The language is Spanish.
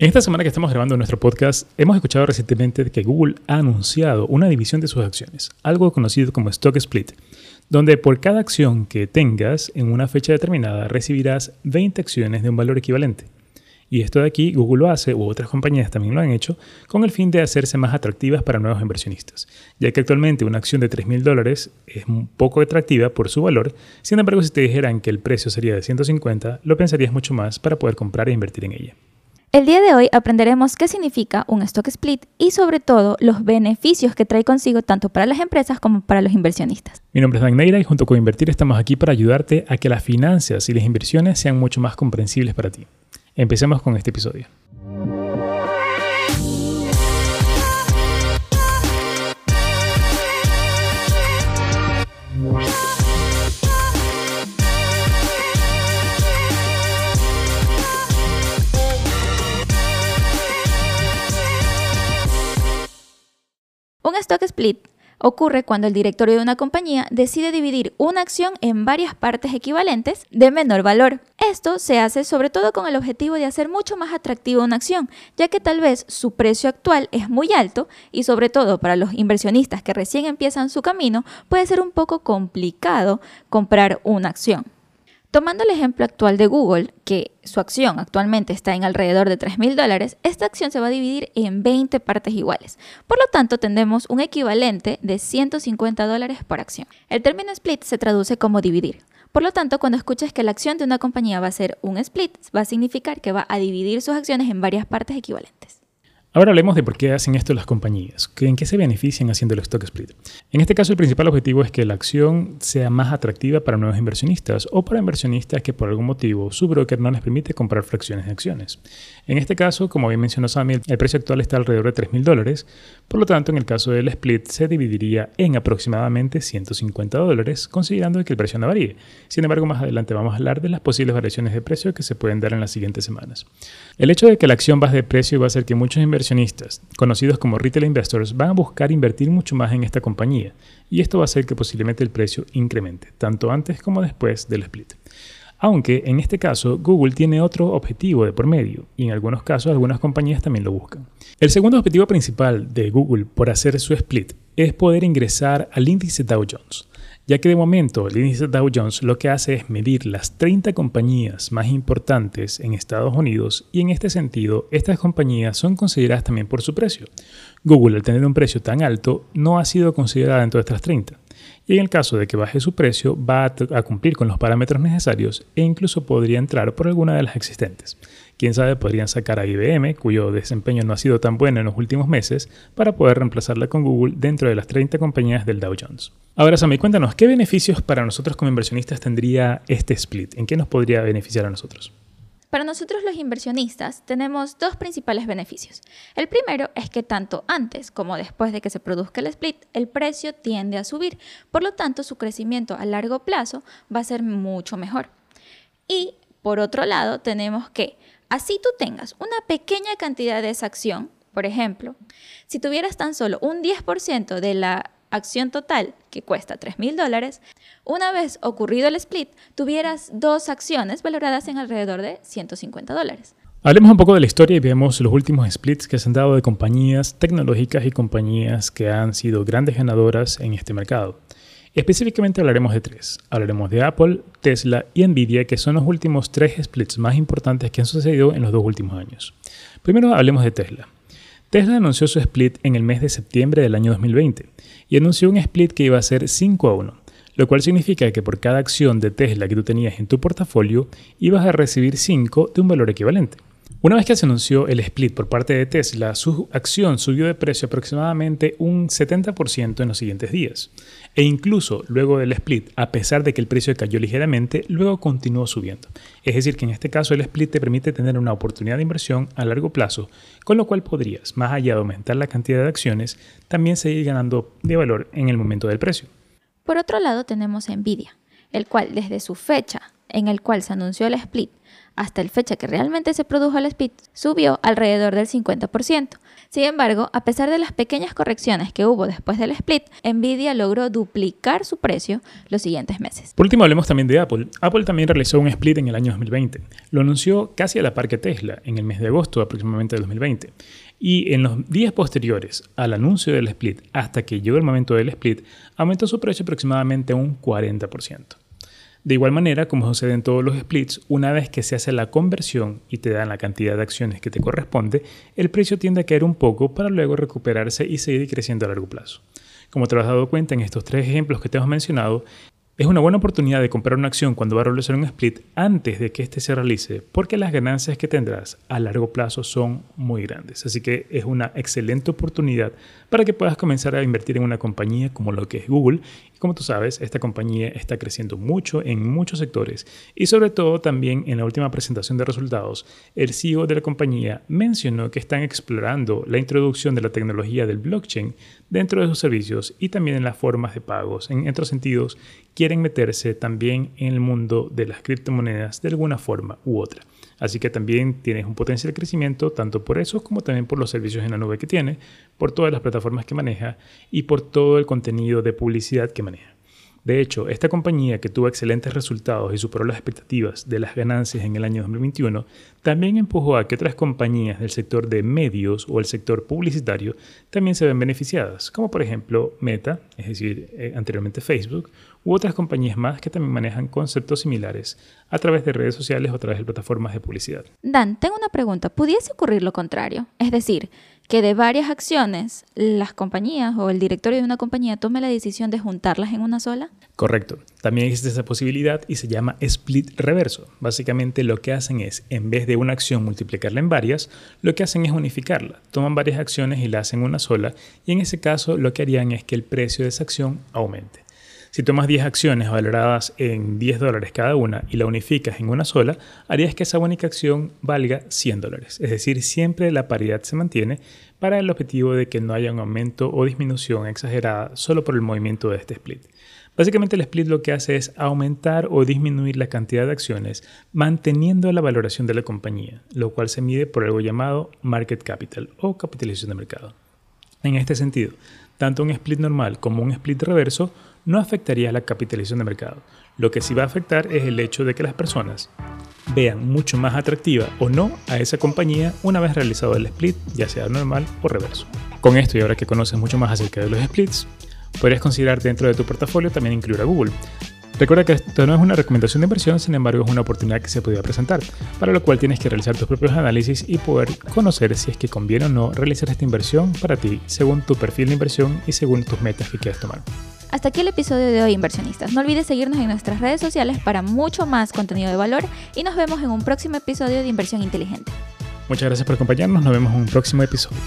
En esta semana que estamos grabando nuestro podcast, hemos escuchado recientemente que Google ha anunciado una división de sus acciones, algo conocido como Stock Split, donde por cada acción que tengas en una fecha determinada recibirás 20 acciones de un valor equivalente. Y esto de aquí Google lo hace, u otras compañías también lo han hecho, con el fin de hacerse más atractivas para nuevos inversionistas, ya que actualmente una acción de 3 mil dólares es poco atractiva por su valor, sin embargo si te dijeran que el precio sería de 150, lo pensarías mucho más para poder comprar e invertir en ella. El día de hoy aprenderemos qué significa un stock split y sobre todo los beneficios que trae consigo tanto para las empresas como para los inversionistas. Mi nombre es Dan Neira y junto con Invertir estamos aquí para ayudarte a que las finanzas y las inversiones sean mucho más comprensibles para ti. Empecemos con este episodio. Un stock split ocurre cuando el directorio de una compañía decide dividir una acción en varias partes equivalentes de menor valor. Esto se hace sobre todo con el objetivo de hacer mucho más atractiva una acción, ya que tal vez su precio actual es muy alto y sobre todo para los inversionistas que recién empiezan su camino puede ser un poco complicado comprar una acción. Tomando el ejemplo actual de Google, que su acción actualmente está en alrededor de 3 mil dólares, esta acción se va a dividir en 20 partes iguales. Por lo tanto, tendremos un equivalente de 150 dólares por acción. El término split se traduce como dividir. Por lo tanto, cuando escuches que la acción de una compañía va a ser un split, va a significar que va a dividir sus acciones en varias partes equivalentes. Ahora hablemos de por qué hacen esto las compañías, en qué se benefician haciendo el stock split. En este caso, el principal objetivo es que la acción sea más atractiva para nuevos inversionistas o para inversionistas que por algún motivo su broker no les permite comprar fracciones de acciones. En este caso, como bien mencionó Sammy, el precio actual está alrededor de 3 mil dólares, por lo tanto, en el caso del split se dividiría en aproximadamente 150 dólares, considerando que el precio no varíe. Sin embargo, más adelante vamos a hablar de las posibles variaciones de precio que se pueden dar en las siguientes semanas. El hecho de que la acción baje de precio va a hacer que muchos inversionistas conocidos como retail investors, van a buscar invertir mucho más en esta compañía y esto va a hacer que posiblemente el precio incremente, tanto antes como después del split. Aunque en este caso Google tiene otro objetivo de por medio y en algunos casos algunas compañías también lo buscan. El segundo objetivo principal de Google por hacer su split es poder ingresar al índice Dow Jones ya que de momento el índice Dow Jones lo que hace es medir las 30 compañías más importantes en Estados Unidos y en este sentido estas compañías son consideradas también por su precio. Google al tener un precio tan alto no ha sido considerada dentro de estas 30 y en el caso de que baje su precio va a, cumplir con los parámetros necesarios e incluso podría entrar por alguna de las existentes. Quién sabe, podrían sacar a IBM, cuyo desempeño no ha sido tan bueno en los últimos meses, para poder reemplazarla con Google dentro de las 30 compañías del Dow Jones. Ahora, Sammy, cuéntanos, ¿qué beneficios para nosotros como inversionistas tendría este split? ¿En qué nos podría beneficiar a nosotros? Para nosotros los inversionistas tenemos dos principales beneficios. El primero es que tanto antes como después de que se produzca el split, el precio tiende a subir. Por lo tanto, su crecimiento a largo plazo va a ser mucho mejor. Y por otro lado, tenemos que Así tú tengas una pequeña cantidad de esa acción, por ejemplo, si tuvieras tan solo un 10% de la acción total que cuesta 3 mil dólares, una vez ocurrido el split, tuvieras dos acciones valoradas en alrededor de 150 dólares. Hablemos un poco de la historia y veamos los últimos splits que se han dado de compañías tecnológicas y compañías que han sido grandes ganadoras en este mercado. Específicamente hablaremos de tres. Hablaremos de Apple, Tesla y Nvidia, que son los últimos tres splits más importantes que han sucedido en los dos últimos años. Primero hablemos de Tesla. Tesla anunció su split en el mes de septiembre del año 2020 y anunció un split que iba a ser 5 a 1, lo cual significa que por cada acción de Tesla que tú tenías en tu portafolio ibas a recibir 5 de un valor equivalente. Una vez que se anunció el split por parte de Tesla, su acción subió de precio aproximadamente un 70% en los siguientes días. E incluso luego del split, a pesar de que el precio cayó ligeramente, luego continuó subiendo. Es decir, que en este caso el split te permite tener una oportunidad de inversión a largo plazo, con lo cual podrías, más allá de aumentar la cantidad de acciones, también seguir ganando de valor en el momento del precio. Por otro lado tenemos Nvidia, el cual desde su fecha en el cual se anunció el split hasta el fecha que realmente se produjo el split, subió alrededor del 50%. Sin embargo, a pesar de las pequeñas correcciones que hubo después del split, Nvidia logró duplicar su precio los siguientes meses. Por último, hablemos también de Apple. Apple también realizó un split en el año 2020. Lo anunció casi a la par que Tesla, en el mes de agosto aproximadamente de 2020. Y en los días posteriores al anuncio del split, hasta que llegó el momento del split, aumentó su precio aproximadamente un 40%. De igual manera, como sucede en todos los splits, una vez que se hace la conversión y te dan la cantidad de acciones que te corresponde, el precio tiende a caer un poco para luego recuperarse y seguir creciendo a largo plazo. Como te has dado cuenta en estos tres ejemplos que te hemos mencionado, es una buena oportunidad de comprar una acción cuando va a realizar un split antes de que éste se realice, porque las ganancias que tendrás a largo plazo son muy grandes. Así que es una excelente oportunidad para que puedas comenzar a invertir en una compañía como lo que es Google. Como tú sabes, esta compañía está creciendo mucho en muchos sectores y sobre todo también en la última presentación de resultados, el CEO de la compañía mencionó que están explorando la introducción de la tecnología del blockchain dentro de sus servicios y también en las formas de pagos. En otros sentidos, quieren meterse también en el mundo de las criptomonedas de alguna forma u otra. Así que también tienes un potencial crecimiento tanto por eso como también por los servicios en la nube que tiene, por todas las plataformas que maneja y por todo el contenido de publicidad que maneja. De hecho, esta compañía que tuvo excelentes resultados y superó las expectativas de las ganancias en el año 2021, también empujó a que otras compañías del sector de medios o el sector publicitario también se ven beneficiadas, como por ejemplo Meta, es decir, eh, anteriormente Facebook, u otras compañías más que también manejan conceptos similares a través de redes sociales o a través de plataformas de publicidad. Dan, tengo una pregunta. ¿Pudiese ocurrir lo contrario? Es decir, que de varias acciones las compañías o el directorio de una compañía tome la decisión de juntarlas en una sola? Correcto. También existe esa posibilidad y se llama split reverso. Básicamente lo que hacen es, en vez de una acción multiplicarla en varias, lo que hacen es unificarla. Toman varias acciones y la hacen una sola y en ese caso lo que harían es que el precio de esa acción aumente. Si tomas 10 acciones valoradas en 10 dólares cada una y la unificas en una sola, harías que esa única acción valga 100 dólares. Es decir, siempre la paridad se mantiene para el objetivo de que no haya un aumento o disminución exagerada solo por el movimiento de este split. Básicamente el split lo que hace es aumentar o disminuir la cantidad de acciones manteniendo la valoración de la compañía, lo cual se mide por algo llamado market capital o capitalización de mercado. En este sentido, tanto un split normal como un split reverso no afectaría la capitalización de mercado. Lo que sí va a afectar es el hecho de que las personas vean mucho más atractiva o no a esa compañía una vez realizado el split, ya sea normal o reverso. Con esto y ahora que conoces mucho más acerca de los splits, podrías considerar dentro de tu portafolio también incluir a Google. Recuerda que esto no es una recomendación de inversión, sin embargo es una oportunidad que se podría presentar, para lo cual tienes que realizar tus propios análisis y poder conocer si es que conviene o no realizar esta inversión para ti, según tu perfil de inversión y según tus metas que quieras tomar. Hasta aquí el episodio de hoy, inversionistas. No olvides seguirnos en nuestras redes sociales para mucho más contenido de valor y nos vemos en un próximo episodio de Inversión Inteligente. Muchas gracias por acompañarnos, nos vemos en un próximo episodio.